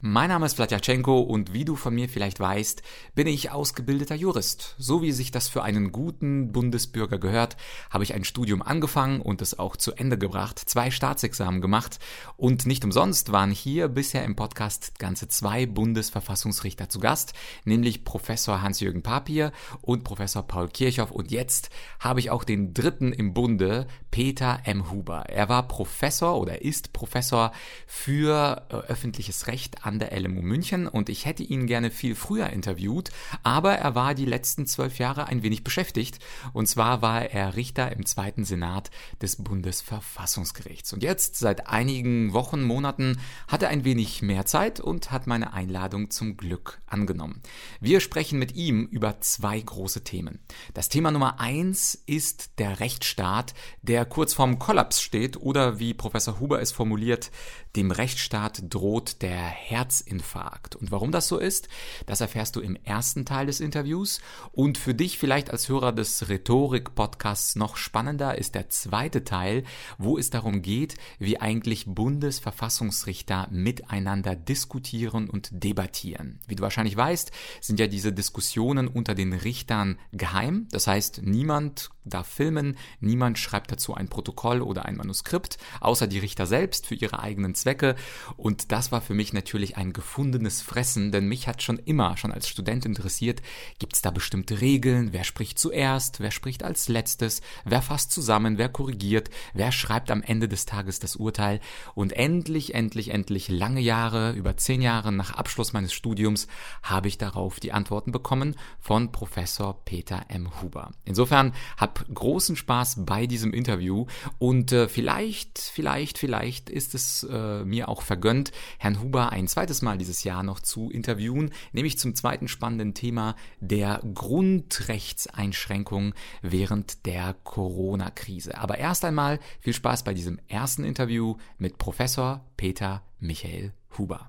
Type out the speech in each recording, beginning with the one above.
Mein Name ist Vladyachenko und wie du von mir vielleicht weißt, bin ich ausgebildeter Jurist. So wie sich das für einen guten Bundesbürger gehört, habe ich ein Studium angefangen und es auch zu Ende gebracht, zwei Staatsexamen gemacht und nicht umsonst waren hier bisher im Podcast ganze zwei Bundesverfassungsrichter zu Gast, nämlich Professor Hans-Jürgen Papier und Professor Paul Kirchhoff und jetzt habe ich auch den dritten im Bunde, Peter M. Huber. Er war Professor oder ist Professor für äh, öffentliches Recht an der LMU München und ich hätte ihn gerne viel früher interviewt, aber er war die letzten zwölf Jahre ein wenig beschäftigt und zwar war er Richter im zweiten Senat des Bundesverfassungsgerichts. Und jetzt, seit einigen Wochen, Monaten, hat er ein wenig mehr Zeit und hat meine Einladung zum Glück angenommen. Wir sprechen mit ihm über zwei große Themen. Das Thema Nummer eins ist der Rechtsstaat, der kurz vorm Kollaps steht oder wie Professor Huber es formuliert, dem Rechtsstaat droht der Herzinfarkt. Und warum das so ist, das erfährst du im ersten Teil des Interviews. Und für dich vielleicht als Hörer des Rhetorik-Podcasts noch spannender ist der zweite Teil, wo es darum geht, wie eigentlich Bundesverfassungsrichter miteinander diskutieren und debattieren. Wie du wahrscheinlich weißt, sind ja diese Diskussionen unter den Richtern geheim. Das heißt, niemand darf filmen, niemand schreibt dazu ein Protokoll oder ein Manuskript, außer die Richter selbst für ihre eigenen Zwecke. Und das war für mich natürlich ein gefundenes Fressen, denn mich hat schon immer, schon als Student interessiert, gibt es da bestimmte Regeln, wer spricht zuerst, wer spricht als letztes, wer fasst zusammen, wer korrigiert, wer schreibt am Ende des Tages das Urteil. Und endlich, endlich, endlich, lange Jahre, über zehn Jahre nach Abschluss meines Studiums, habe ich darauf die Antworten bekommen von Professor Peter M. Huber. Insofern hab großen Spaß bei diesem Interview und äh, vielleicht, vielleicht, vielleicht ist es äh, mir auch vergönnt, Herrn Huber ein zweites Mal dieses Jahr noch zu interviewen, nämlich zum zweiten spannenden Thema der Grundrechtseinschränkung während der Corona-Krise. Aber erst einmal viel Spaß bei diesem ersten Interview mit Professor Peter Michael Huber.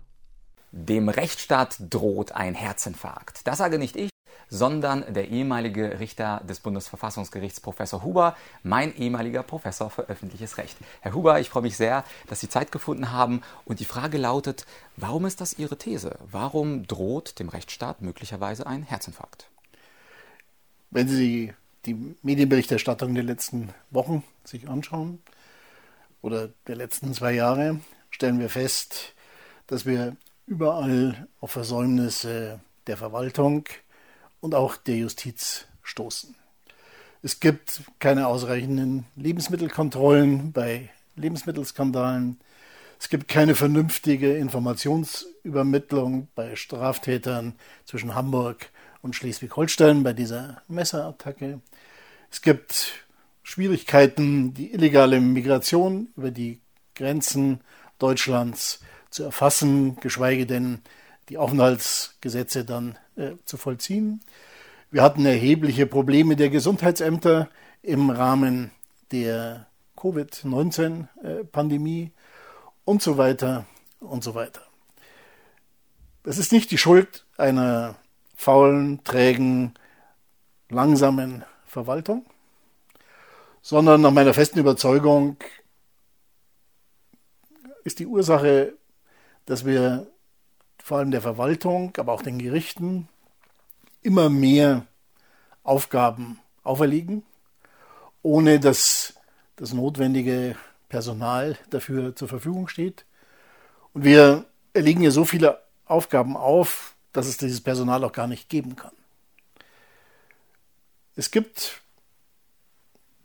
Dem Rechtsstaat droht ein Herzinfarkt. Das sage nicht ich, sondern der ehemalige Richter des Bundesverfassungsgerichts, Professor Huber, mein ehemaliger Professor für öffentliches Recht. Herr Huber, ich freue mich sehr, dass Sie Zeit gefunden haben. Und die Frage lautet, warum ist das Ihre These? Warum droht dem Rechtsstaat möglicherweise ein Herzinfarkt? Wenn Sie die Medienberichterstattung der letzten Wochen sich anschauen oder der letzten zwei Jahre, stellen wir fest, dass wir überall auf Versäumnisse der Verwaltung, und auch der Justiz stoßen. Es gibt keine ausreichenden Lebensmittelkontrollen bei Lebensmittelskandalen. Es gibt keine vernünftige Informationsübermittlung bei Straftätern zwischen Hamburg und Schleswig-Holstein bei dieser Messerattacke. Es gibt Schwierigkeiten, die illegale Migration über die Grenzen Deutschlands zu erfassen, geschweige denn die Aufenthaltsgesetze dann äh, zu vollziehen. Wir hatten erhebliche Probleme der Gesundheitsämter im Rahmen der Covid-19-Pandemie und so weiter und so weiter. Das ist nicht die Schuld einer faulen, trägen, langsamen Verwaltung, sondern nach meiner festen Überzeugung ist die Ursache, dass wir vor allem der Verwaltung, aber auch den Gerichten immer mehr Aufgaben auferlegen, ohne dass das notwendige Personal dafür zur Verfügung steht. Und wir erlegen ja so viele Aufgaben auf, dass es dieses Personal auch gar nicht geben kann. Es gibt,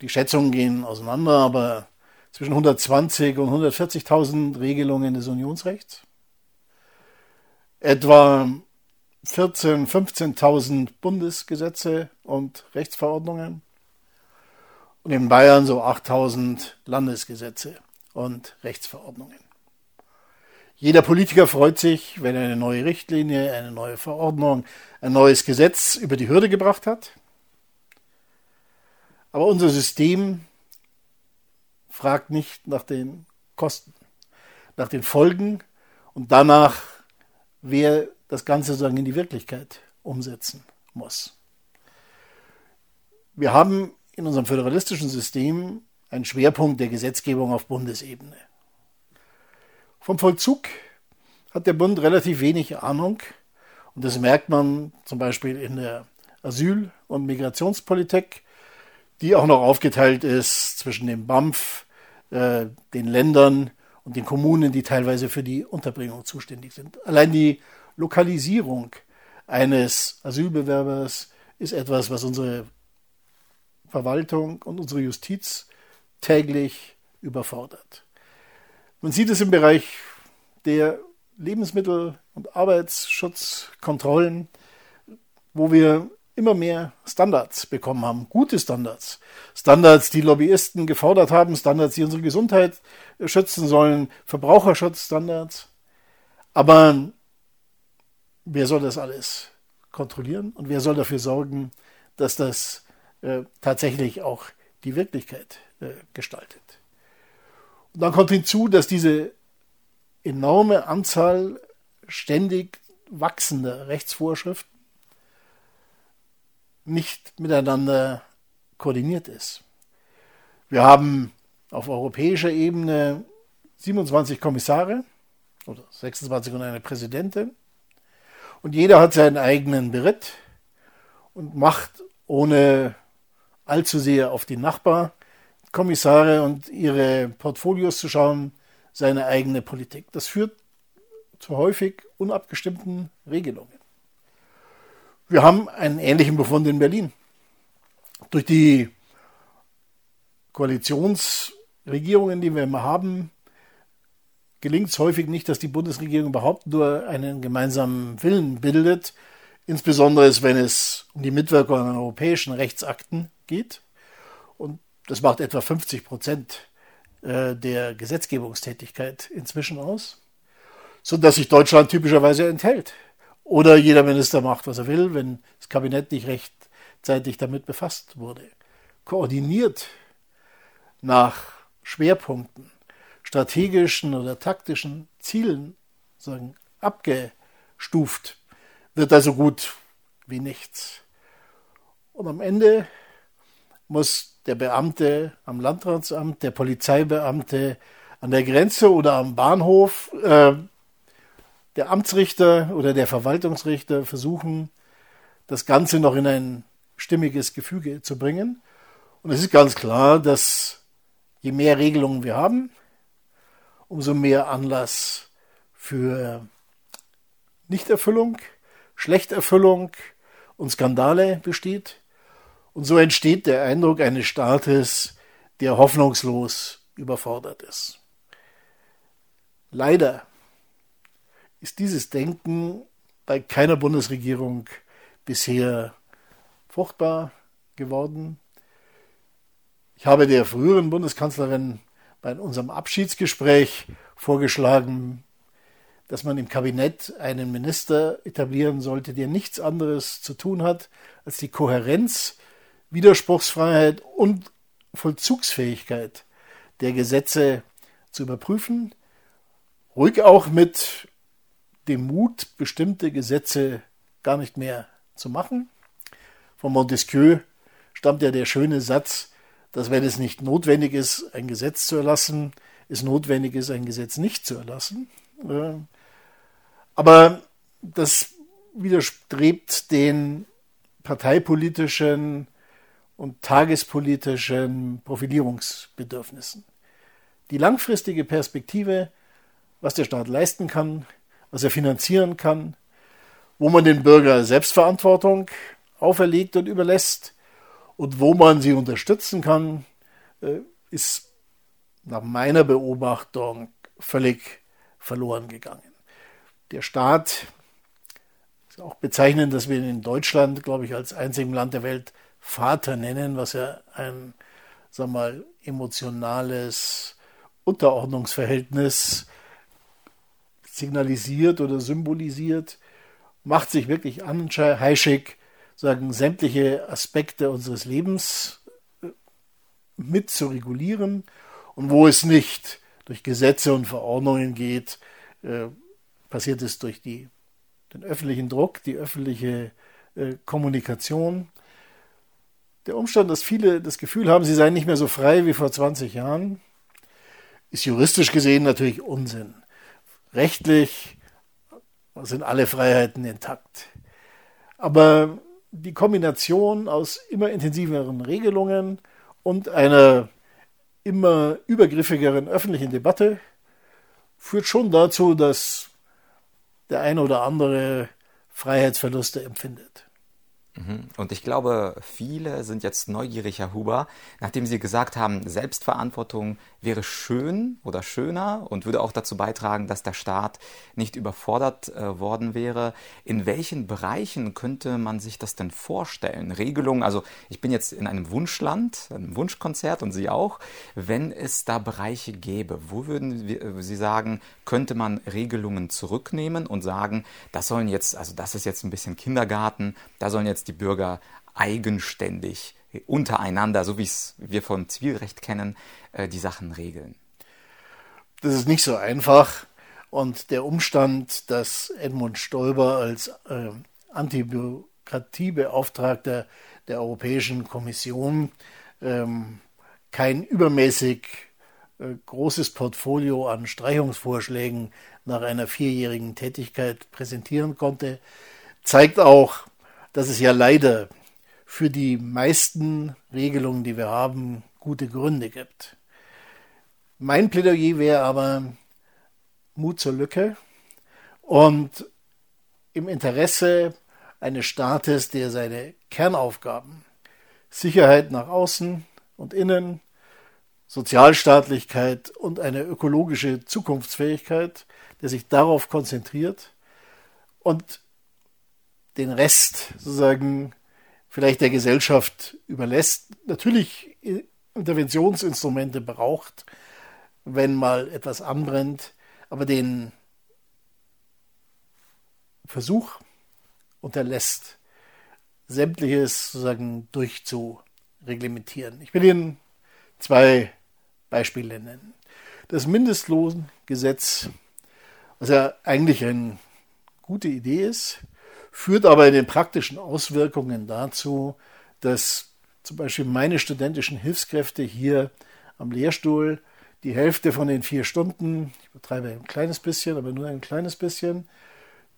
die Schätzungen gehen auseinander, aber zwischen 120 und 140.000 Regelungen des Unionsrechts etwa 14.000, 15.000 Bundesgesetze und Rechtsverordnungen und in Bayern so 8.000 Landesgesetze und Rechtsverordnungen. Jeder Politiker freut sich, wenn er eine neue Richtlinie, eine neue Verordnung, ein neues Gesetz über die Hürde gebracht hat. Aber unser System fragt nicht nach den Kosten, nach den Folgen und danach, wer das Ganze sozusagen in die Wirklichkeit umsetzen muss. Wir haben in unserem föderalistischen System ein Schwerpunkt der Gesetzgebung auf Bundesebene. Vom Vollzug hat der Bund relativ wenig Ahnung und das merkt man zum Beispiel in der Asyl- und Migrationspolitik, die auch noch aufgeteilt ist zwischen dem BAMF, äh, den Ländern und den Kommunen, die teilweise für die Unterbringung zuständig sind. Allein die Lokalisierung eines Asylbewerbers ist etwas, was unsere Verwaltung und unsere Justiz täglich überfordert. Man sieht es im Bereich der Lebensmittel- und Arbeitsschutzkontrollen, wo wir immer mehr Standards bekommen haben, gute Standards. Standards, die Lobbyisten gefordert haben, Standards, die unsere Gesundheit schützen sollen, Verbraucherschutzstandards. Aber wer soll das alles kontrollieren und wer soll dafür sorgen, dass das äh, tatsächlich auch die Wirklichkeit äh, gestaltet? Und dann kommt hinzu, dass diese enorme Anzahl ständig wachsender Rechtsvorschriften nicht miteinander koordiniert ist. Wir haben auf europäischer Ebene 27 Kommissare oder 26 und eine Präsidentin und jeder hat seinen eigenen Beritt und macht ohne allzu sehr auf die Nachbarkommissare und ihre Portfolios zu schauen, seine eigene Politik. Das führt zu häufig unabgestimmten Regelungen. Wir haben einen ähnlichen Befund in Berlin. Durch die Koalitionsregierungen, die wir immer haben, gelingt es häufig nicht, dass die Bundesregierung überhaupt nur einen gemeinsamen Willen bildet, insbesondere wenn es um die Mitwirkung an europäischen Rechtsakten geht. Und das macht etwa 50 Prozent äh, der Gesetzgebungstätigkeit inzwischen aus, sodass sich Deutschland typischerweise enthält. Oder jeder Minister macht, was er will, wenn das Kabinett nicht rechtzeitig damit befasst wurde. Koordiniert nach Schwerpunkten, strategischen oder taktischen Zielen sagen, abgestuft, wird also gut wie nichts. Und am Ende muss der Beamte am Landratsamt, der Polizeibeamte an der Grenze oder am Bahnhof, äh, der Amtsrichter oder der Verwaltungsrichter versuchen, das Ganze noch in ein stimmiges Gefüge zu bringen. Und es ist ganz klar, dass je mehr Regelungen wir haben, umso mehr Anlass für Nichterfüllung, Schlechterfüllung und Skandale besteht. Und so entsteht der Eindruck eines Staates, der hoffnungslos überfordert ist. Leider ist dieses Denken bei keiner Bundesregierung bisher fruchtbar geworden. Ich habe der früheren Bundeskanzlerin bei unserem Abschiedsgespräch vorgeschlagen, dass man im Kabinett einen Minister etablieren sollte, der nichts anderes zu tun hat, als die Kohärenz Widerspruchsfreiheit und Vollzugsfähigkeit der Gesetze zu überprüfen, ruhig auch mit dem Mut, bestimmte Gesetze gar nicht mehr zu machen. Von Montesquieu stammt ja der schöne Satz, dass wenn es nicht notwendig ist, ein Gesetz zu erlassen, es notwendig ist, ein Gesetz nicht zu erlassen. Aber das widerstrebt den parteipolitischen und tagespolitischen Profilierungsbedürfnissen. Die langfristige Perspektive, was der Staat leisten kann, was er finanzieren kann, wo man den Bürger Selbstverantwortung auferlegt und überlässt und wo man sie unterstützen kann, äh, ist nach meiner Beobachtung völlig verloren gegangen. Der Staat ist auch bezeichnend, dass wir in Deutschland, glaube ich, als einzigem Land der Welt Vater nennen, was ja ein, sag mal, emotionales Unterordnungsverhältnis signalisiert oder symbolisiert, macht sich wirklich anheischig, sagen, sämtliche Aspekte unseres Lebens äh, mit zu regulieren und wo es nicht durch Gesetze und Verordnungen geht, äh, passiert es durch die, den öffentlichen Druck, die öffentliche äh, Kommunikation Der Umstand, dass viele das Gefühl haben, sie seien nicht mehr so frei wie vor 20 Jahren, ist juristisch gesehen natürlich Unsinn. Rechtlich sind alle Freiheiten intakt. Aber die Kombination aus immer intensiveren Regelungen und einer immer übergriffigeren öffentlichen Debatte führt schon dazu, dass der eine oder andere Freiheitsverluste empfindet. Mhm. Und ich glaube, viele sind jetzt neugierig, Herr Huber, nachdem Sie gesagt haben, Selbstverantwortung wäre schön oder schöner und würde auch dazu beitragen, dass der Staat nicht überfordert äh, worden wäre. In welchen Bereichen könnte man sich das denn vorstellen? Regelungen, also ich bin jetzt in einem Wunschland, einem Wunschkonzert und Sie auch. Wenn es da Bereiche gäbe, wo würden äh, Sie sagen, könnte man Regelungen zurücknehmen und sagen, das sollen jetzt, also das ist jetzt ein bisschen Kindergarten, da sollen jetzt die Bürger eigenständig untereinander, so wie es wir vom Zivilrecht kennen, äh, die Sachen regeln. Das ist nicht so einfach. Und der Umstand, dass Edmund Stoiber als äh, Antibürokratiebeauftragter der Europäischen Kommission ähm, kein übermäßig äh, großes Portfolio an Streichungsvorschlägen nach einer vierjährigen Tätigkeit präsentieren konnte, zeigt auch, dass es ja leider für die meisten Regelungen, die wir haben, gute Gründe gibt. Mein Plädoyer wäre aber Mut zur Lücke und im Interesse eines Staates, der seine Kernaufgaben Sicherheit nach außen und innen, Sozialstaatlichkeit und eine ökologische Zukunftsfähigkeit, der sich darauf konzentriert und den Rest sozusagen vielleicht der Gesellschaft überlässt, natürlich Interventionsinstrumente braucht, wenn mal etwas anbrennt, aber den Versuch unterlässt, sämtliches sozusagen durchzureglementieren. Ich will Ihnen zwei Beispiele nennen. Das Mindestlohngesetz, was ja eigentlich eine gute Idee ist, führt aber in den praktischen Auswirkungen dazu, dass zum Beispiel meine studentischen Hilfskräfte hier am Lehrstuhl die Hälfte von den vier Stunden, ich betreibe ein kleines bisschen, aber nur ein kleines bisschen,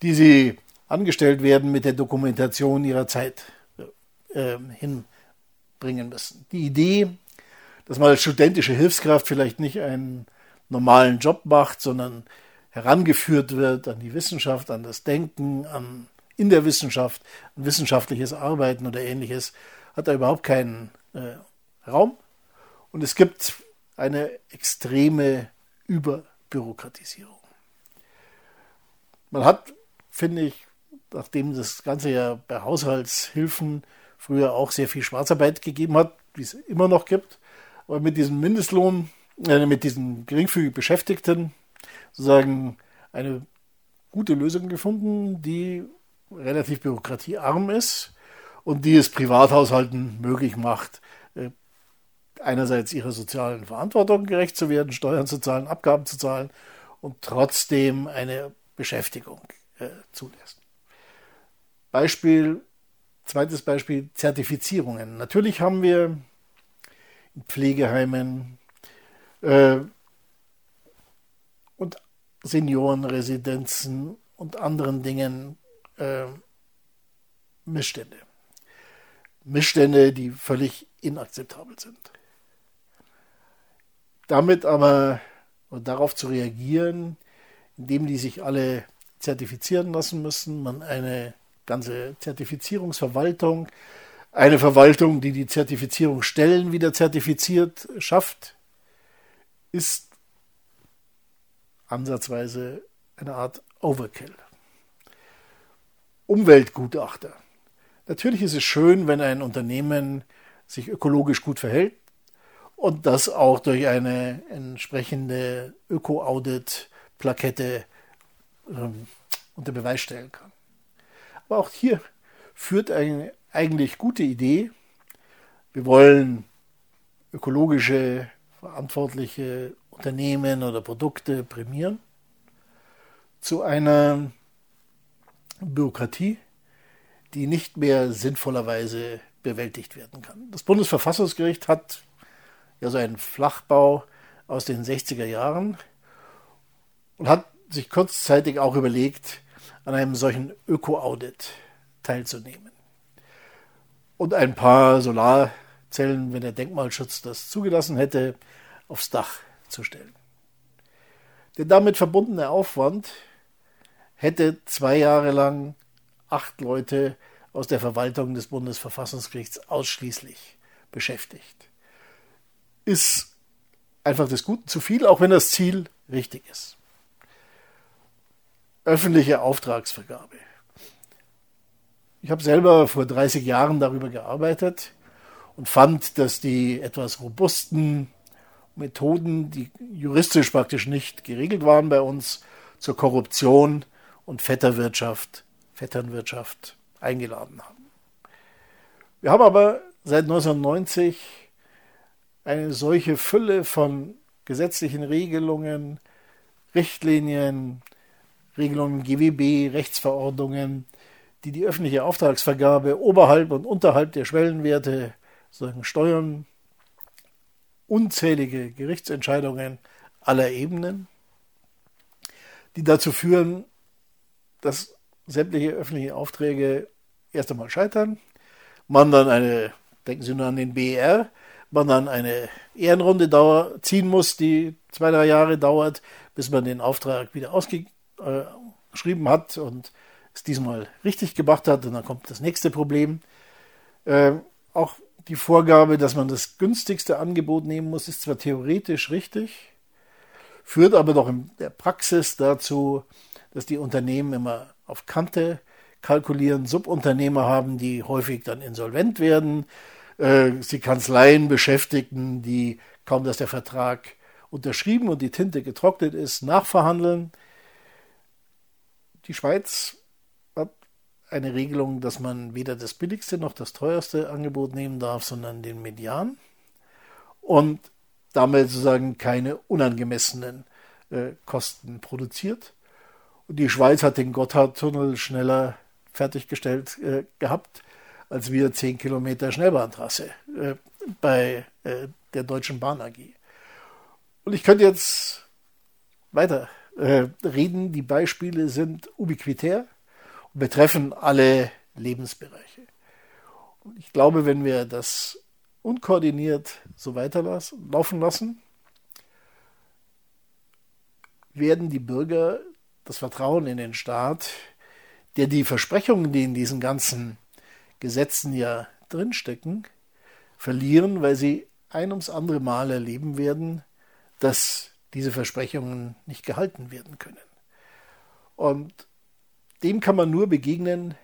die sie angestellt werden mit der Dokumentation ihrer Zeit äh, hinbringen müssen. Die Idee, dass man als studentische Hilfskraft vielleicht nicht einen normalen Job macht, sondern herangeführt wird an die Wissenschaft, an das Denken, an in der Wissenschaft, wissenschaftliches Arbeiten oder ähnliches, hat da überhaupt keinen äh, Raum. Und es gibt eine extreme Überbürokratisierung. Man hat, finde ich, nachdem das Ganze ja bei Haushaltshilfen früher auch sehr viel Schwarzarbeit gegeben hat, wie es immer noch gibt, aber mit diesem Mindestlohn, äh, mit diesen geringfügig Beschäftigten sozusagen eine gute Lösung gefunden, die relativ bürokratiearm ist und die es Privathaushalten möglich macht, äh, einerseits ihrer sozialen Verantwortung gerecht zu werden, Steuern zu zahlen, Abgaben zu zahlen und trotzdem eine Beschäftigung äh, zulässt. Beispiel, zweites Beispiel, Zertifizierungen. Natürlich haben wir in Pflegeheimen äh, und Seniorenresidenzen und anderen Dingen äh, Missstände. Missstände, die völlig inakzeptabel sind. Damit aber und darauf zu reagieren, indem die sich alle zertifizieren lassen müssen, man eine ganze Zertifizierungsverwaltung, eine Verwaltung, die die Zertifizierungsstellen wieder zertifiziert, schafft, ist ansatzweise eine Art Overkill. Umweltgutachter. Natürlich ist es schön, wenn ein Unternehmen sich ökologisch gut verhält und das auch durch eine entsprechende Öko-Audit-Plakette ähm, unter Beweis stellen kann. Aber auch hier führt eine eigentlich gute Idee. Wir wollen ökologische, verantwortliche Unternehmen oder Produkte prämieren zu einer Bürokratie, die nicht mehr sinnvollerweise bewältigt werden kann. Das Bundesverfassungsgericht hat ja so einen Flachbau aus den 60er Jahren und hat sich kurzzeitig auch überlegt, an einem solchen Öko-Audit teilzunehmen. Und ein paar Solarzellen, wenn der Denkmalschutz das zugelassen hätte, aufs Dach zu stellen. Der damit verbundene Aufwand hätte zwei Jahre lang acht Leute aus der Verwaltung des Bundesverfassungsgerichts ausschließlich beschäftigt. Ist einfach des Guten zu viel, auch wenn das Ziel richtig ist. Öffentliche Auftragsvergabe. Ich habe selber vor 30 Jahren darüber gearbeitet und fand, dass die etwas robusten Methoden, die juristisch praktisch nicht geregelt waren bei uns, zur Korruption und Vetterwirtschaft, Vetternwirtschaft eingeladen haben. Wir haben aber seit 1990 eine solche Fülle von gesetzlichen Regelungen, Richtlinien, Regelungen GWB, Rechtsverordnungen, die die öffentliche Auftragsvergabe oberhalb und unterhalb der Schwellenwerte, sozusagen Steuern, unzählige Gerichtsentscheidungen aller Ebenen, die dazu führen, dass sämtliche öffentliche Aufträge erst einmal scheitern, man dann eine, denken Sie nur an den BER, man dann eine Ehrenrunde dauer, ziehen muss, die zwei, drei Jahre dauert, bis man den Auftrag wieder ausgeschrieben hat und es diesmal richtig gemacht hat. Und dann kommt das nächste Problem. Äh, auch die Vorgabe, dass man das günstigste Angebot nehmen muss, ist zwar theoretisch richtig, führt aber doch in der Praxis dazu, dass die Unternehmen immer auf Kante kalkulieren, Subunternehmer haben, die häufig dann insolvent werden, äh, sie Kanzleien beschäftigen, die kaum, dass der Vertrag unterschrieben und die Tinte getrocknet ist, nachverhandeln. Die Schweiz hat eine Regelung, dass man weder das billigste noch das teuerste Angebot nehmen darf, sondern den Median und damit sozusagen keine unangemessenen äh, Kosten produziert. Und die Schweiz hat den Gotthardtunnel schneller fertiggestellt äh, gehabt, als wir 10 Kilometer Schnellbahntrasse äh, bei äh, der Deutschen Bahn AG. Und ich könnte jetzt weiter äh, reden. Die Beispiele sind ubiquitär und betreffen alle Lebensbereiche. Und ich glaube, wenn wir das unkoordiniert so weiterlaufen lassen, werden die Bürger das Vertrauen in den Staat, der die Versprechungen, die in diesen ganzen Gesetzen ja drinstecken, verlieren, weil sie ein ums andere Mal erleben werden, dass diese Versprechungen nicht gehalten werden können. Und dem kann man nur begegnen,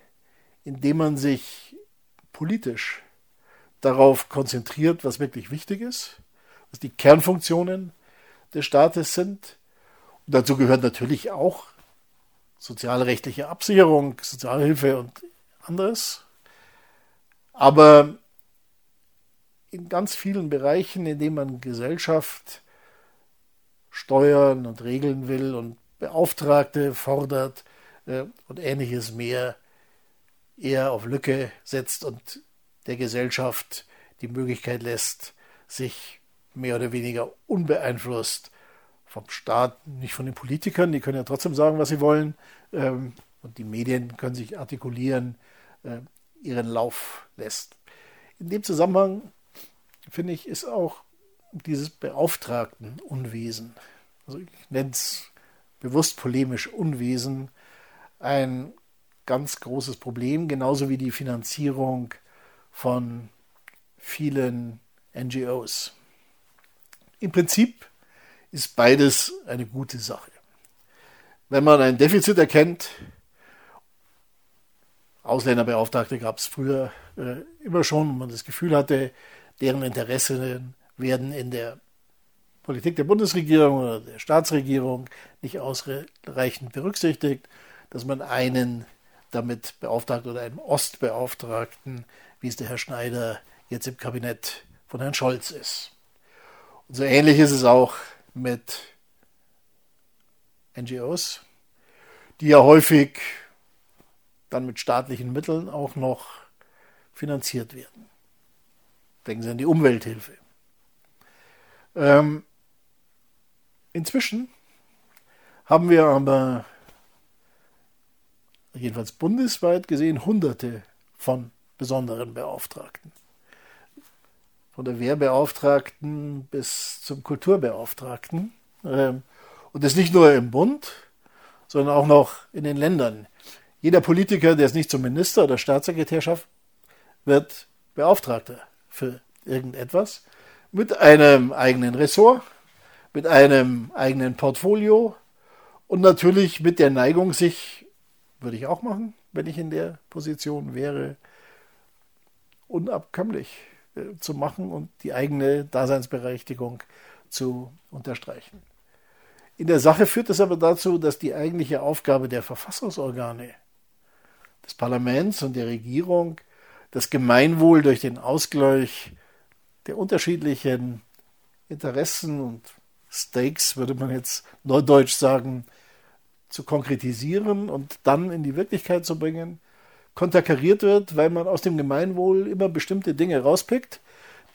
indem man sich politisch darauf konzentriert, was wirklich wichtig ist, was die Kernfunktionen des Staates sind. Und dazu gehört natürlich auch sozialrechtliche Absicherung, Sozialhilfe und anderes. Aber in ganz vielen Bereichen, in denen man Gesellschaft steuern und regeln will und Beauftragte fordert äh, und ähnliches mehr, eher auf Lücke setzt und der Gesellschaft die Möglichkeit lässt, sich mehr oder weniger unbeeinflusst vom Staat, nicht von den Politikern, die können ja trotzdem sagen, was sie wollen, ähm, und die Medien können sich artikulieren, äh, ihren Lauf lässt. In dem Zusammenhang, finde ich, ist auch dieses Beauftragtenunwesen, also ich nenne es bewusst polemisch Unwesen, ein ganz großes Problem, genauso wie die Finanzierung von vielen NGOs. Im Prinzip ist beides eine gute Sache. Wenn man ein Defizit erkennt, Ausländerbeauftragte gab es früher äh, immer schon, und man das Gefühl hatte, deren Interessen werden in der Politik der Bundesregierung oder der Staatsregierung nicht ausreichend berücksichtigt, dass man einen damit beauftragt oder einen Ostbeauftragten, wie es der Herr Schneider jetzt im Kabinett von Herrn Scholz ist. Und so ähnlich ist es auch mit NGOs, die ja häufig dann mit staatlichen Mitteln auch noch finanziert werden. Denken Sie an die Umwelthilfe. Ähm, inzwischen haben wir aber jedenfalls bundesweit gesehen Hunderte von besonderen Beauftragten. Von der Wehrbeauftragten bis zum Kulturbeauftragten. Ähm, und das nicht nur im Bund, sondern auch noch in den Ländern. Jeder Politiker, der es nicht zum Minister oder Staatssekretär schafft, wird Beauftragter für irgendetwas mit einem eigenen Ressort, mit einem eigenen Portfolio und natürlich mit der Neigung, sich, würde ich auch machen, wenn ich in der Position wäre, unabkömmlich zu machen und die eigene Daseinsberechtigung zu unterstreichen. In der Sache führt es aber dazu, dass die eigentliche Aufgabe der Verfassungsorgane, des Parlaments und der Regierung, das Gemeinwohl durch den Ausgleich der unterschiedlichen Interessen und Stakes, würde man jetzt neudeutsch sagen, zu konkretisieren und dann in die Wirklichkeit zu bringen, konterkariert wird, weil man aus dem Gemeinwohl immer bestimmte Dinge rauspickt,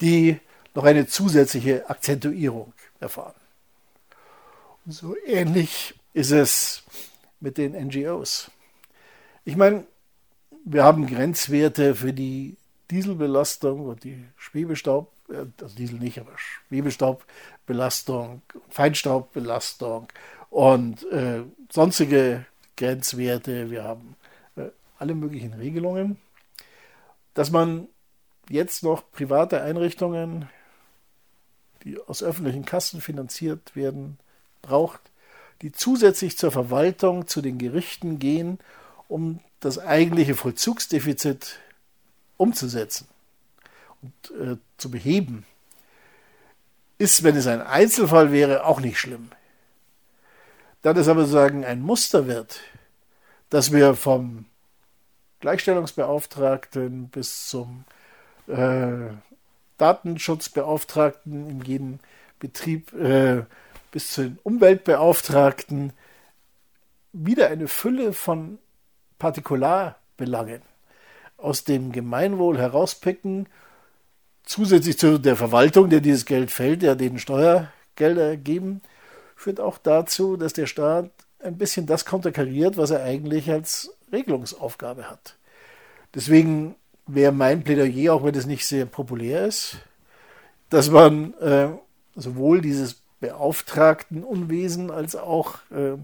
die noch eine zusätzliche Akzentuierung erfahren. Und so ähnlich ist es mit den NGOs. Ich meine, wir haben Grenzwerte für die Dieselbelastung und die Schwebestaub, äh, also Diesel nicht, aber Schwebestaubbelastung, Feinstaubbelastung und äh, sonstige Grenzwerte. Wir haben alle möglichen Regelungen. Dass man jetzt noch private Einrichtungen, die aus öffentlichen Kassen finanziert werden, braucht, die zusätzlich zur Verwaltung zu den Gerichten gehen, um das eigentliche Vollzugsdefizit umzusetzen und äh, zu beheben, ist, wenn es ein Einzelfall wäre, auch nicht schlimm. Da das aber sagen ein Muster wird, dass wir vom Gleichstellungsbeauftragten bis zum äh, Datenschutzbeauftragten in jedem Betrieb äh, bis zu den Umweltbeauftragten. Wieder eine Fülle von Partikularbelangen aus dem Gemeinwohl herauspicken, zusätzlich zu der Verwaltung, der dieses Geld fällt, ja den Steuergelder geben, führt auch dazu, dass der Staat ein bisschen das konterkariert, was er eigentlich als Regelungsaufgabe hat. Deswegen wäre mein Plädoyer, auch wenn es nicht sehr populär ist, dass man äh, sowohl dieses Beauftragtenunwesen als auch äh,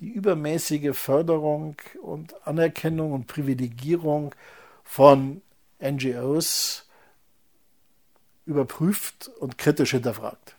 die übermäßige Förderung und Anerkennung und Privilegierung von NGOs überprüft und kritisch hinterfragt.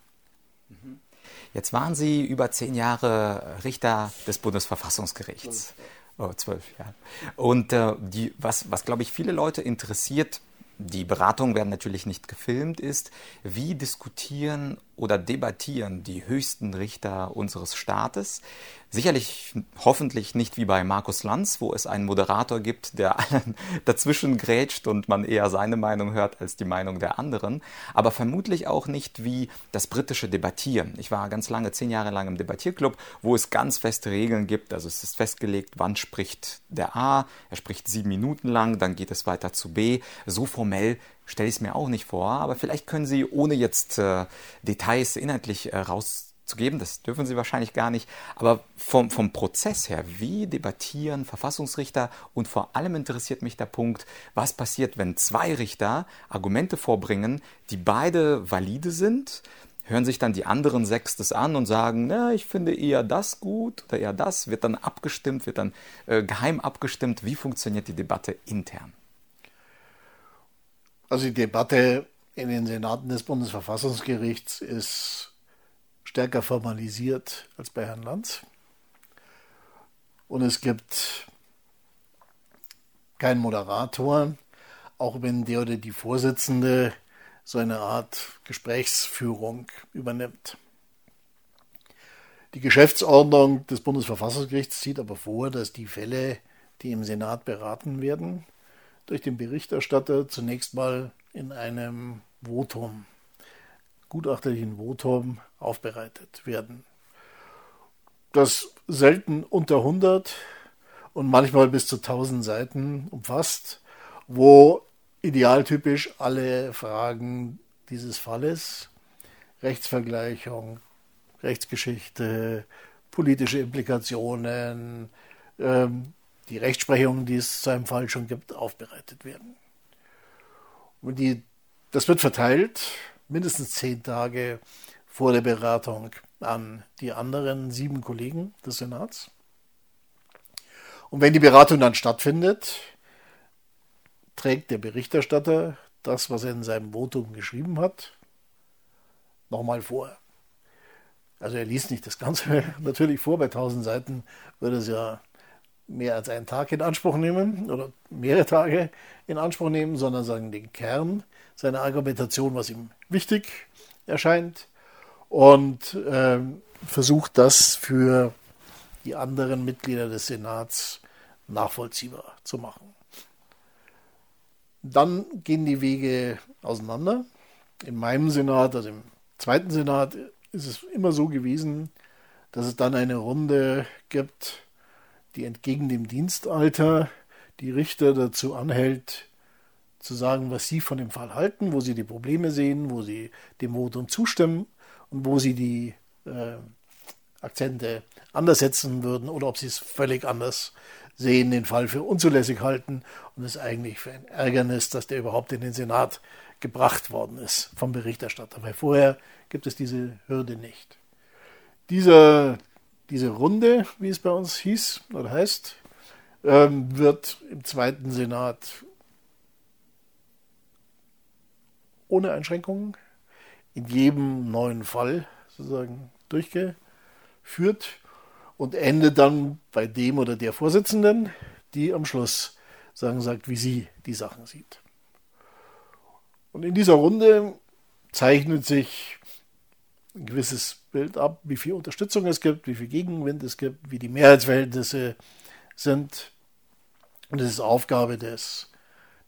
Jetzt waren Sie über zehn Jahre Richter des Bundesverfassungsgerichts. Oh, zwölf, ja. Und äh, die, was, was glaube ich, viele Leute interessiert, die Beratungen werden natürlich nicht gefilmt, ist, wie diskutieren oder debattieren die höchsten Richter unseres Staates. Sicherlich, hoffentlich nicht wie bei Markus Lanz, wo es einen Moderator gibt, der allen dazwischen grätscht und man eher seine Meinung hört als die Meinung der anderen. Aber vermutlich auch nicht wie das britische Debattieren. Ich war ganz lange, zehn Jahre lang im Debattierclub, wo es ganz feste Regeln gibt. Also es ist festgelegt, wann spricht der A, er spricht sieben Minuten lang, dann geht es weiter zu B. So formell stelle ich es mir auch nicht vor, aber vielleicht können Sie, ohne jetzt äh, Details inhaltlich äh, rauszugeben, das dürfen Sie wahrscheinlich gar nicht, aber vom, vom Prozess her, wie debattieren Verfassungsrichter und vor allem interessiert mich der Punkt, was passiert, wenn zwei Richter Argumente vorbringen, die beide valide sind, hören sich dann die anderen sechs das an und sagen, na, ich finde eher das gut oder eher das, wird dann abgestimmt, wird dann äh, geheim abgestimmt, wie funktioniert die Debatte intern? Also die Debatte in den Senaten des Bundesverfassungsgerichts ist stärker formalisiert als bei Herrn Lanz. Und es gibt keinen Moderator, auch wenn der oder die Vorsitzende so eine Art Gesprächsführung übernimmt. Die Geschäftsordnung des Bundesverfassungsgerichts sieht aber vor, dass die Fälle, die im Senat beraten werden, durch den Berichterstatter zunächst mal in einem Votum, gutachterlichen Votum aufbereitet werden. Das selten unter 100 und manchmal bis zu 1000 Seiten umfasst, wo idealtypisch alle Fragen dieses Falles, Rechtsvergleichung, Rechtsgeschichte, politische Implikationen, ähm, die Rechtsprechung, die es zu einem Fall schon gibt, aufbereitet werden. Und die, das wird verteilt, mindestens zehn Tage vor der Beratung an die anderen sieben Kollegen des Senats. Und wenn die Beratung dann stattfindet, trägt der Berichterstatter das, was er in seinem Votum geschrieben hat, nochmal vor. Also er liest nicht das Ganze natürlich vor, bei 1000 Seiten würde es ja mehr als einen Tag in Anspruch nehmen oder mehrere Tage in Anspruch nehmen, sondern sagen den Kern seiner Argumentation, was ihm wichtig erscheint und äh, versucht das für die anderen Mitglieder des Senats nachvollziehbar zu machen. Dann gehen die Wege auseinander. In meinem Senat, also im zweiten Senat, ist es immer so gewesen, dass es dann eine Runde gibt, die entgegen dem Dienstalter die Richter dazu anhält, zu sagen, was sie von dem Fall halten, wo sie die Probleme sehen, wo sie dem Votum zustimmen und wo sie die äh, Akzente anders setzen würden oder ob sie es völlig anders sehen, den Fall für unzulässig halten und es eigentlich für ein Ärgernis, dass der überhaupt in den Senat gebracht worden ist vom Berichterstatter, weil vorher gibt es diese Hürde nicht. Dieser, diese Runde, wie es bei uns hieß oder heißt, ähm, wird im zweiten Senat ohne Einschränkungen in jedem neuen Fall sozusagen durchgeführt und endet dann bei dem oder der Vorsitzenden, die am Schluss sagen sagt, wie sie die Sachen sieht. Und in dieser Runde zeichnet sich ein gewisses Bild ab, wie viel Unterstützung es gibt, wie viel Gegenwind es gibt, wie die Mehrheitsverhältnisse sind. Und es ist Aufgabe des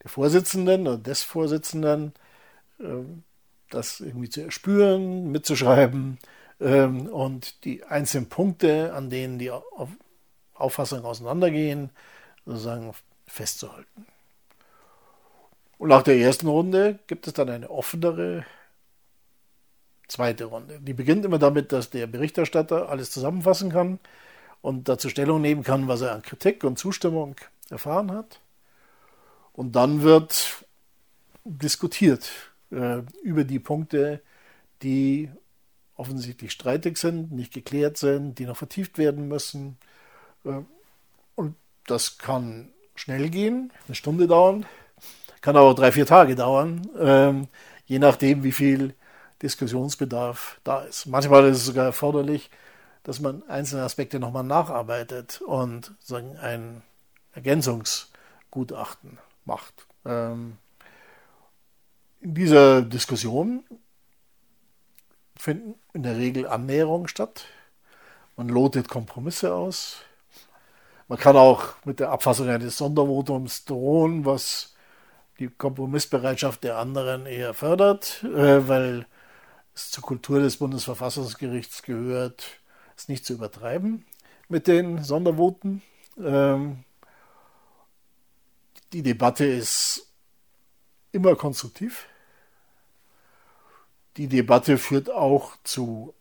der Vorsitzenden oder des Vorsitzenden, ähm, das irgendwie zu erspüren, mitzuschreiben ähm, und die einzelnen Punkte, an denen die Auffassungen auseinandergehen, sozusagen festzuhalten. Und nach der ersten Runde gibt es dann eine offenere zweite Runde. Die beginnt immer damit, dass der Berichterstatter alles zusammenfassen kann und dazu Stellung nehmen kann, was er an Kritik und Zustimmung erfahren hat. Und dann wird diskutiert äh, über die Punkte, die offensichtlich streitig sind, nicht geklärt sind, die noch vertieft werden müssen. Äh, und das kann schnell gehen, eine Stunde dauern, kann aber drei, vier Tage dauern, äh, je nachdem, wie viel Diskussionsbedarf da ist. Manchmal ist es sogar erforderlich, dass man einzelne Aspekte nochmal nacharbeitet und sagen, ein Ergänzungsgutachten macht. Ähm, in dieser Diskussion finden in der Regel Annäherungen statt. Man lotet Kompromisse aus. Man kann auch mit der Abfassung eines Sondervotums drohen, was die Kompromissbereitschaft der anderen eher fördert, äh, weil es zur Kultur des Bundesverfassungsgerichts gehört, es nicht zu übertreiben mit den Sondervoten. Ähm, die Debatte ist immer konstruktiv. Die Debatte führt auch zu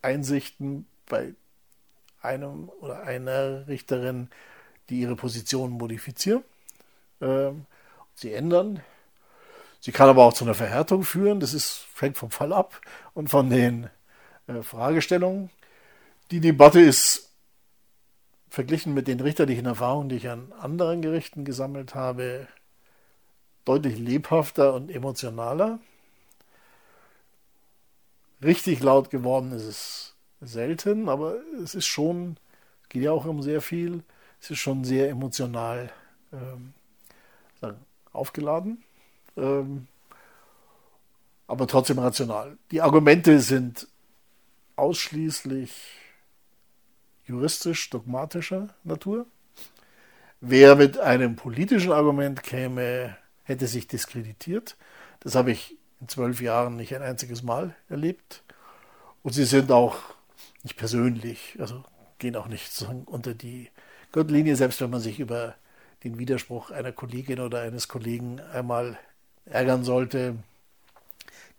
Einsichten bei einem oder einer Richterin, die ihre Position modifizieren. Ähm, sie ändern. Sie kann aber auch zu einer Verhärtung führen. Das ist, hängt vom Fall ab und von den äh, Fragestellungen. Die Debatte ist verglichen mit den richterlichen Erfahrungen, die ich an anderen Gerichten gesammelt habe, deutlich lebhafter und emotionaler. Richtig laut geworden ist es selten, aber es ist schon, es geht ja auch um sehr viel, es ist schon sehr emotional ähm, aufgeladen, ähm, aber trotzdem rational. Die Argumente sind ausschließlich juristisch, dogmatischer Natur. Wer mit einem politischen Argument käme, hätte sich diskreditiert. Das habe ich in zwölf Jahren nicht ein einziges Mal erlebt. Und sie sind auch nicht persönlich, also gehen auch nicht unter die Gürtellinie, selbst wenn man sich über den Widerspruch einer Kollegin oder eines Kollegen einmal ärgern sollte.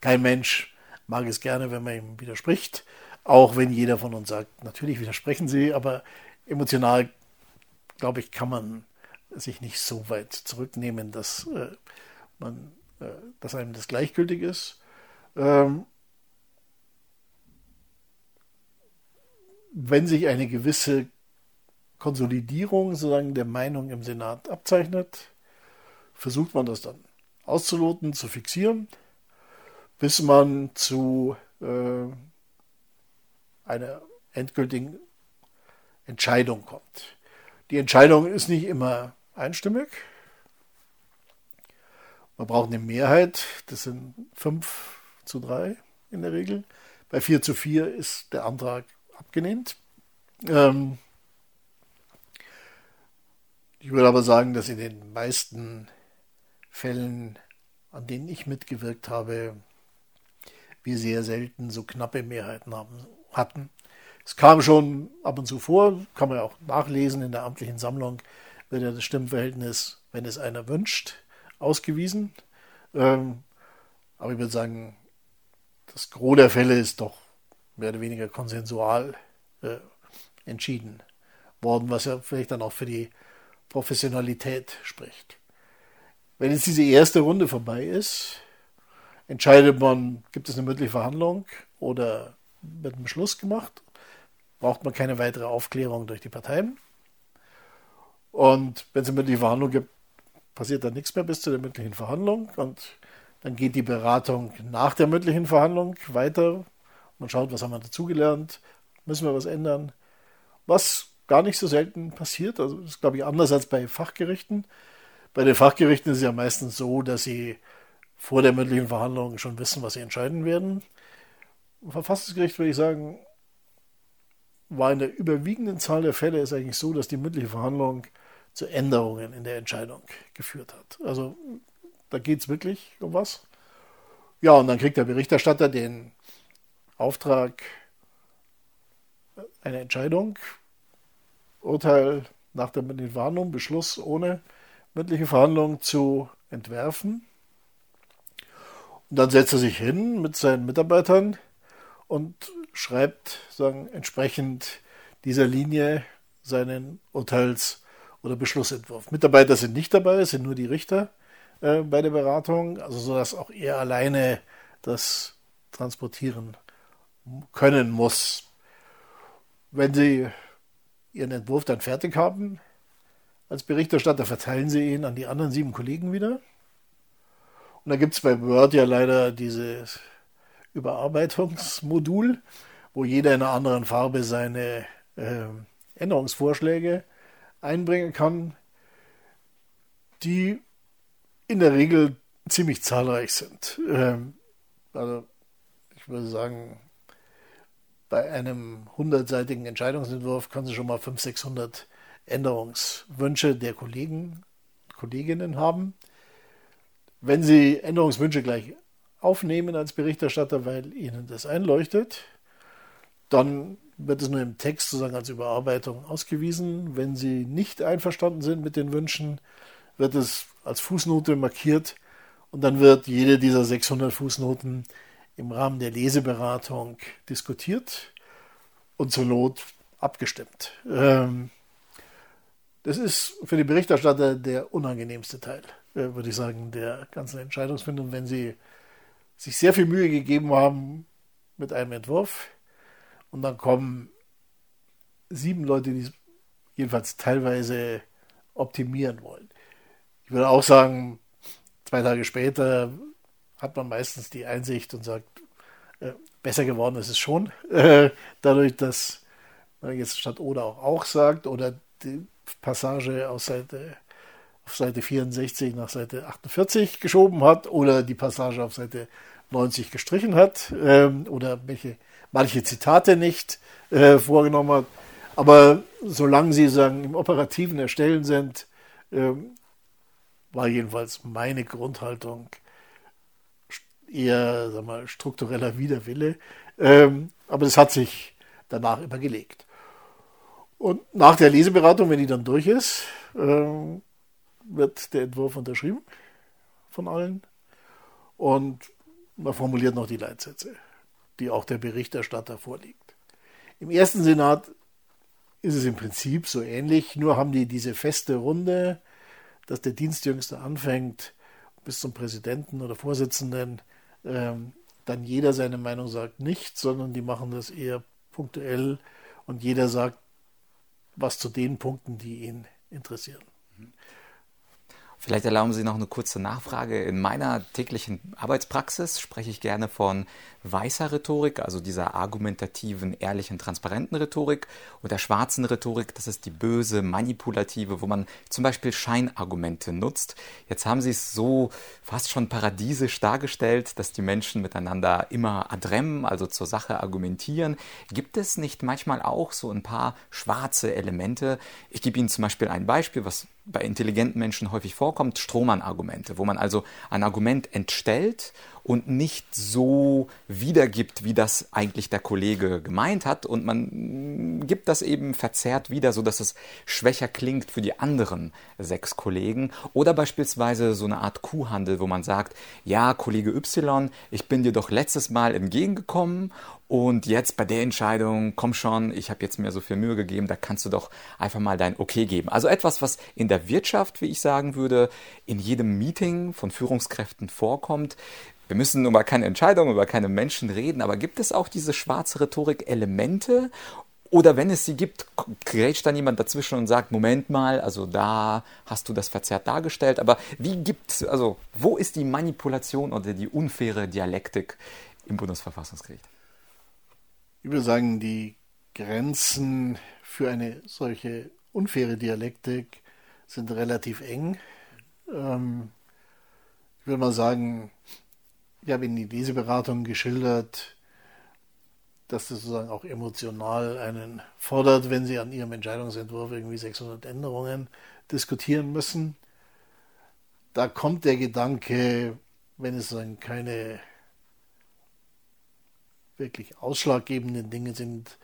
Kein Mensch mag es gerne, wenn man ihm widerspricht, auch wenn jeder von uns sagt, natürlich widersprechen sie, aber emotional, glaube ich, kann man sich nicht so weit zurücknehmen, dass äh, man, äh, dass einem das gleichgültig ist. Ähm, wenn sich eine gewisse Konsolidierung sozusagen der Meinung im Senat abzeichnet, versucht man das dann auszuloten, zu fixieren, bis man zu äh, einer endgültigen Entscheidung kommt. Die Entscheidung ist nicht immer einstimmig. Man braucht eine Mehrheit, das sind 5 zu 3 in der Regel. Bei 4 zu 4 ist der Antrag abgelehnt. Ähm, ich würde aber sagen, dass in den meisten Fällen, an denen ich mitgewirkt habe, wir sehr selten so knappe Mehrheiten haben, hatten. Es kam schon ab und zu vor, kann man ja auch nachlesen in der amtlichen Sammlung, wird ja das Stimmverhältnis, wenn es einer wünscht, ausgewiesen. Ähm, aber ich würde sagen, das Gros der Fälle ist doch mehr oder weniger konsensual äh, entschieden worden, was ja vielleicht dann auch für die Professionalität spricht. Wenn jetzt diese erste Runde vorbei ist, entscheidet man, gibt es eine mündliche Verhandlung oder wird ein Beschluss gemacht, braucht man keine weitere Aufklärung durch die Parteien. Und wenn es eine mündliche Verhandlung gibt, passiert dann nichts mehr bis zu der mündlichen Verhandlung und dann geht die Beratung nach der mündlichen Verhandlung weiter. Man schaut, was haben wir dazugelernt, müssen wir was ändern. Was gar nicht so selten passiert. Also das ist, glaube ich, anders als bei Fachgerichten. Bei den Fachgerichten ist es ja meistens so, dass sie vor der mündlichen Verhandlung schon wissen, was sie entscheiden werden. Im Verfassungsgericht würde ich sagen, war in der überwiegenden Zahl der Fälle ist eigentlich so, dass die mündliche Verhandlung zu Änderungen in der Entscheidung geführt hat. Also da geht es wirklich um was. Ja, und dann kriegt der Berichterstatter den Auftrag, eine Entscheidung Urteil nach der mündlichen Verhandlung, Beschluss ohne mündliche Verhandlung zu entwerfen. Und dann setzt er sich hin mit seinen Mitarbeitern und schreibt sagen, entsprechend dieser Linie seinen Urteils- oder Beschlussentwurf. Mitarbeiter sind nicht dabei, es sind nur die Richter äh, bei der Beratung, also so dass auch er alleine das transportieren können muss. Wenn Sie ihren Entwurf dann fertig haben, als Berichterstatter verteilen sie ihn an die anderen sieben Kollegen wieder. Und da gibt es bei Word ja leider dieses Überarbeitungsmodul, wo jeder in einer anderen Farbe seine äh, Änderungsvorschläge einbringen kann, die in der Regel ziemlich zahlreich sind. Ähm, also ich würde sagen, bei einem hundertseitigen Entscheidungsentwurf können Sie schon mal 500, 600 Änderungswünsche der Kollegen Kolleginnen haben. Wenn Sie Änderungswünsche gleich aufnehmen als Berichterstatter, weil Ihnen das einleuchtet, dann wird es nur im Text sozusagen als Überarbeitung ausgewiesen. Wenn Sie nicht einverstanden sind mit den Wünschen, wird es als Fußnote markiert und dann wird jede dieser 600 Fußnoten im Rahmen der Leseberatung diskutiert und zur Not abgestimmt. Ähm, das ist für die Berichterstatter der unangenehmste Teil, äh, würde ich sagen, der ganzen Entscheidungsfindung, wenn sie sich sehr viel Mühe gegeben haben mit einem Entwurf und dann kommen sieben Leute, die es jedenfalls teilweise optimieren wollen. Ich würde auch sagen, zwei Tage später hat man meistens die Einsicht und sagt, äh, besser geworden ist es schon. Äh, dadurch, dass man jetzt statt oder auch auch sagt oder die Passage aus Seite, auf Seite 64 nach Seite 48 geschoben hat oder die Passage auf Seite 90 gestrichen hat ähm, oder welche, manche Zitate nicht äh, vorgenommen hat. Aber solange sie sagen, im operativen Erstellen sind, ähm, war jedenfalls meine Grundhaltung, eher sag mal, struktureller Widerwille. Ähm, aber das hat sich danach immer gelegt. Und nach der Leseberatung, wenn die dann durch ist, äh, wird der Entwurf unterschrieben von allen und man formuliert noch die Leitsätze, die auch der Berichterstatter vorliegt. Im ersten Senat ist es im Prinzip so ähnlich, nur haben die diese feste Runde, dass der Dienstjüngste anfängt bis zum Präsidenten oder Vorsitzenden, ähm, dann jeder seine Meinung sagt nicht, sondern die machen das eher punktuell und jeder sagt was zu den Punkten, die ihn interessieren. Vielleicht erlauben Sie noch eine kurze Nachfrage. In meiner täglichen Arbeitspraxis spreche ich gerne von weißer Rhetorik, also dieser argumentativen, ehrlichen, transparenten Rhetorik und der schwarzen Rhetorik, das ist die böse, manipulative, wo man zum Beispiel Scheinargumente nutzt. Jetzt haben Sie es so fast schon paradiesisch dargestellt, dass die Menschen miteinander immer adrem, also zur Sache argumentieren. Gibt es nicht manchmal auch so ein paar schwarze Elemente? Ich gebe Ihnen zum Beispiel ein Beispiel, was bei intelligenten Menschen häufig vorkommt, Strohmann-Argumente, wo man also ein Argument entstellt und nicht so wiedergibt, wie das eigentlich der Kollege gemeint hat und man gibt das eben verzerrt wieder, so dass es schwächer klingt für die anderen sechs Kollegen oder beispielsweise so eine Art Kuhhandel, wo man sagt, ja, Kollege Y, ich bin dir doch letztes Mal entgegengekommen und jetzt bei der Entscheidung, komm schon, ich habe jetzt mir so viel Mühe gegeben, da kannst du doch einfach mal dein Okay geben. Also etwas, was in der Wirtschaft, wie ich sagen würde, in jedem Meeting von Führungskräften vorkommt. Wir müssen über keine Entscheidung, über keine Menschen reden, aber gibt es auch diese schwarze Rhetorik-Elemente? Oder wenn es sie gibt, grätscht dann jemand dazwischen und sagt, Moment mal, also da hast du das verzerrt dargestellt, aber wie gibt also wo ist die Manipulation oder die unfaire Dialektik im Bundesverfassungsgericht? Ich würde sagen, die Grenzen für eine solche unfaire Dialektik sind relativ eng. Ähm, ich würde mal sagen, ich habe in die Leseberatung geschildert, dass das sozusagen auch emotional einen fordert, wenn Sie an Ihrem Entscheidungsentwurf irgendwie 600 Änderungen diskutieren müssen. Da kommt der Gedanke, wenn es dann keine wirklich ausschlaggebenden Dinge sind.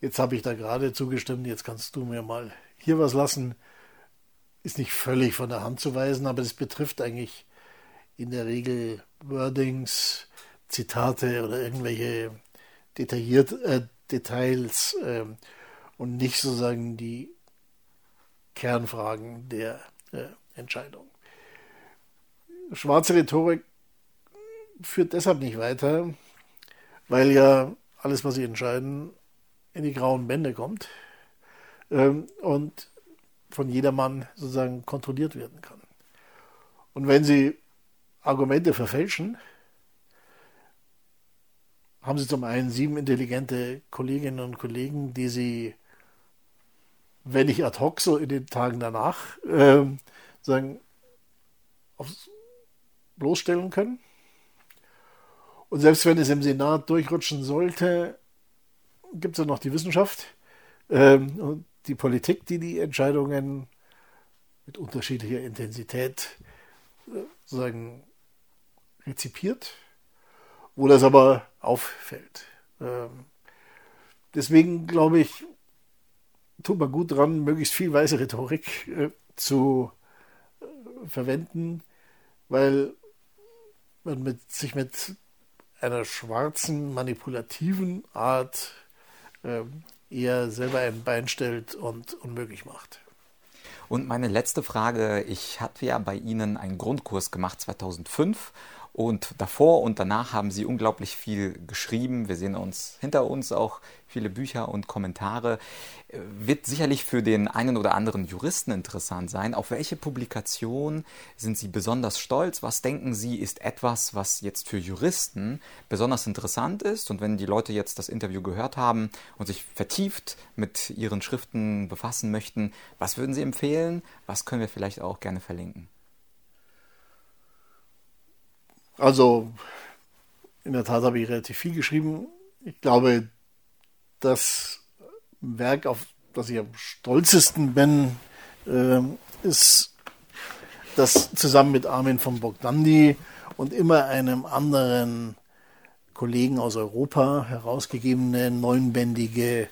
Jetzt habe ich da gerade zugestimmt, jetzt kannst du mir mal hier was lassen. Ist nicht völlig von der Hand zu weisen, aber es betrifft eigentlich in der Regel Wordings, Zitate oder irgendwelche detailliert, äh, Details äh, und nicht sozusagen die Kernfragen der äh, Entscheidung. Schwarze Rhetorik führt deshalb nicht weiter, weil ja alles, was sie entscheiden, in die grauen Bände kommt ähm, und von jedermann sozusagen kontrolliert werden kann. Und wenn sie Argumente verfälschen, haben sie zum einen sieben intelligente Kolleginnen und Kollegen, die sie, wenn nicht ad hoc, so in den Tagen danach, äh, sagen, aufs bloßstellen können. Und selbst wenn es im Senat durchrutschen sollte, gibt es ja noch die Wissenschaft ähm, und die Politik, die die Entscheidungen mit unterschiedlicher Intensität äh, sozusagen rezipiert, wo das aber auffällt. Ähm, deswegen glaube ich, tut man gut dran, möglichst viel weiße Rhetorik äh, zu äh, verwenden, weil man mit, sich mit einer schwarzen, manipulativen Art äh, eher selber ein Bein stellt und unmöglich macht. Und meine letzte Frage, ich hatte ja bei Ihnen einen Grundkurs gemacht 2005 und davor und danach haben sie unglaublich viel geschrieben. Wir sehen uns hinter uns auch viele Bücher und Kommentare. Wird sicherlich für den einen oder anderen Juristen interessant sein. Auf welche Publikation sind Sie besonders stolz? Was denken Sie ist etwas, was jetzt für Juristen besonders interessant ist? Und wenn die Leute jetzt das Interview gehört haben und sich vertieft mit Ihren Schriften befassen möchten, was würden Sie empfehlen? Was können wir vielleicht auch gerne verlinken? Also in der Tat habe ich relativ viel geschrieben. Ich glaube, das Werk, auf das ich am stolzesten bin, äh, ist das zusammen mit Armin von Bogdandi und immer einem anderen Kollegen aus Europa herausgegebene neunbändige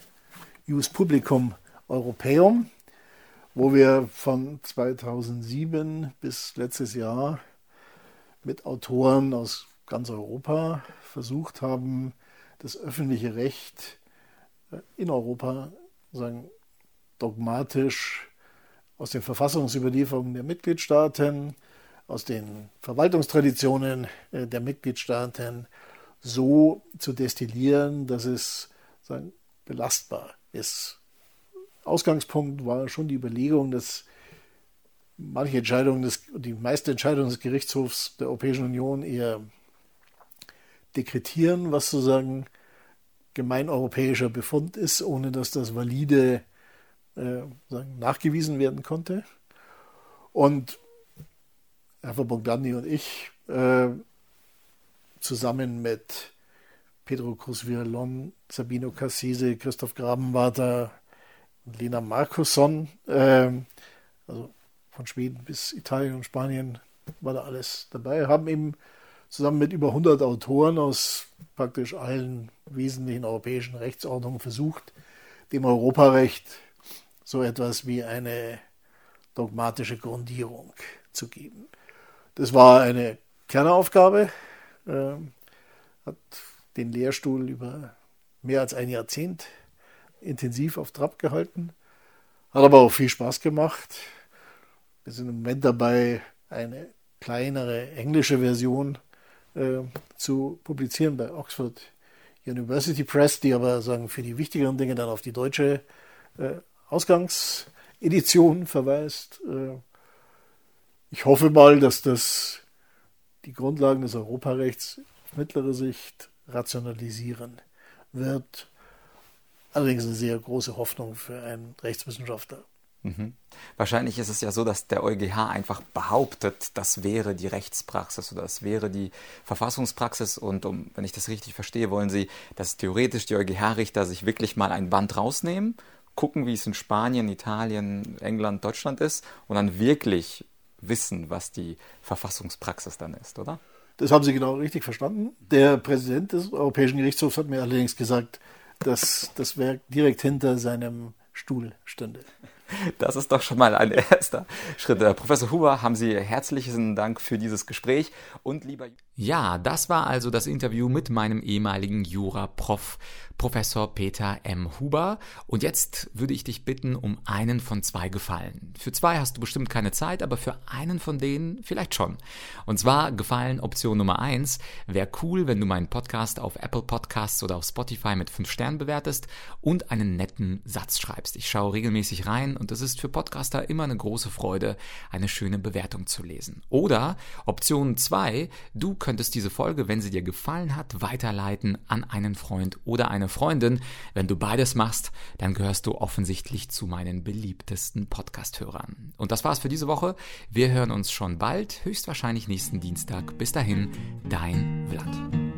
Jus Publicum Europäum, wo wir von 2007 bis letztes Jahr mit Autoren aus ganz Europa versucht haben, das öffentliche Recht äh, in Europa sagen, dogmatisch aus den Verfassungsüberlieferungen der Mitgliedstaaten, aus den Verwaltungstraditionen äh, der Mitgliedstaaten so zu destillieren, dass es sagen, belastbar ist. Ausgangspunkt war schon die Überlegung, dass manche Entscheidungen, des, die meisten Entscheidungen des Gerichtshofs der Europäischen Union eher dekretieren, was sozusagen gemeineuropäischer Befund ist, ohne dass das valide äh, nachgewiesen werden konnte. Und Herr Bogdani und ich äh, zusammen mit Pedro Cruz Virlon, Sabino Cassese, Christoph Grabenwarter Lena Markusson, äh, also von Schweden bis Italien und Spanien war da alles dabei, haben eben zusammen mit über 100 Autoren aus praktisch allen wesentlichen europäischen Rechtsordnungen versucht, dem Europarecht so etwas wie eine dogmatische Grundierung zu geben. Das war eine Kernaufgabe, äh, hat den Lehrstuhl über mehr als ein Jahrzehnt intensiv auf Trab gehalten, hat aber auch viel Spaß gemacht. Wir sind im Moment dabei, eine kleinere englische Version äh, zu publizieren bei Oxford University Press, die aber sagen für die wichtigeren Dinge dann auf die deutsche äh, Ausgangsedition verweist. Äh, ich hoffe mal, dass das die Grundlagen des Europarechts auf mittlere Sicht rationalisieren wird. Allerdings eine sehr große Hoffnung für einen Rechtswissenschaftler. Mhm. Wahrscheinlich ist es ja so, dass der EuGH einfach behauptet, das wäre die Rechtspraxis oder das wäre die Verfassungspraxis. Und um, wenn ich das richtig verstehe, wollen Sie, dass theoretisch die EuGH-Richter sich wirklich mal ein Band rausnehmen, gucken, wie es in Spanien, Italien, England, Deutschland ist und dann wirklich wissen, was die Verfassungspraxis dann ist, oder? Das haben Sie genau richtig verstanden. Der Präsident des Europäischen Gerichtshofs hat mir allerdings gesagt, dass das Werk direkt hinter seinem Stuhl stünde. Das ist doch schon mal ein erster Schritt. Äh, Professor Huber, haben Sie herzlichen Dank für dieses Gespräch und lieber. Ja, das war also das Interview mit meinem ehemaligen Jura-Prof. Professor Peter M. Huber. Und jetzt würde ich dich bitten um einen von zwei Gefallen. Für zwei hast du bestimmt keine Zeit, aber für einen von denen vielleicht schon. Und zwar Gefallen Option Nummer eins. Wäre cool, wenn du meinen Podcast auf Apple Podcasts oder auf Spotify mit fünf Sternen bewertest und einen netten Satz schreibst. Ich schaue regelmäßig rein und es ist für Podcaster immer eine große Freude, eine schöne Bewertung zu lesen. Oder Option zwei, du könntest diese Folge, wenn sie dir gefallen hat, weiterleiten an einen Freund oder eine Freundin. Wenn du beides machst, dann gehörst du offensichtlich zu meinen beliebtesten Podcast-Hörern. Und das war's für diese Woche. Wir hören uns schon bald, höchstwahrscheinlich nächsten Dienstag. Bis dahin, dein Vlad.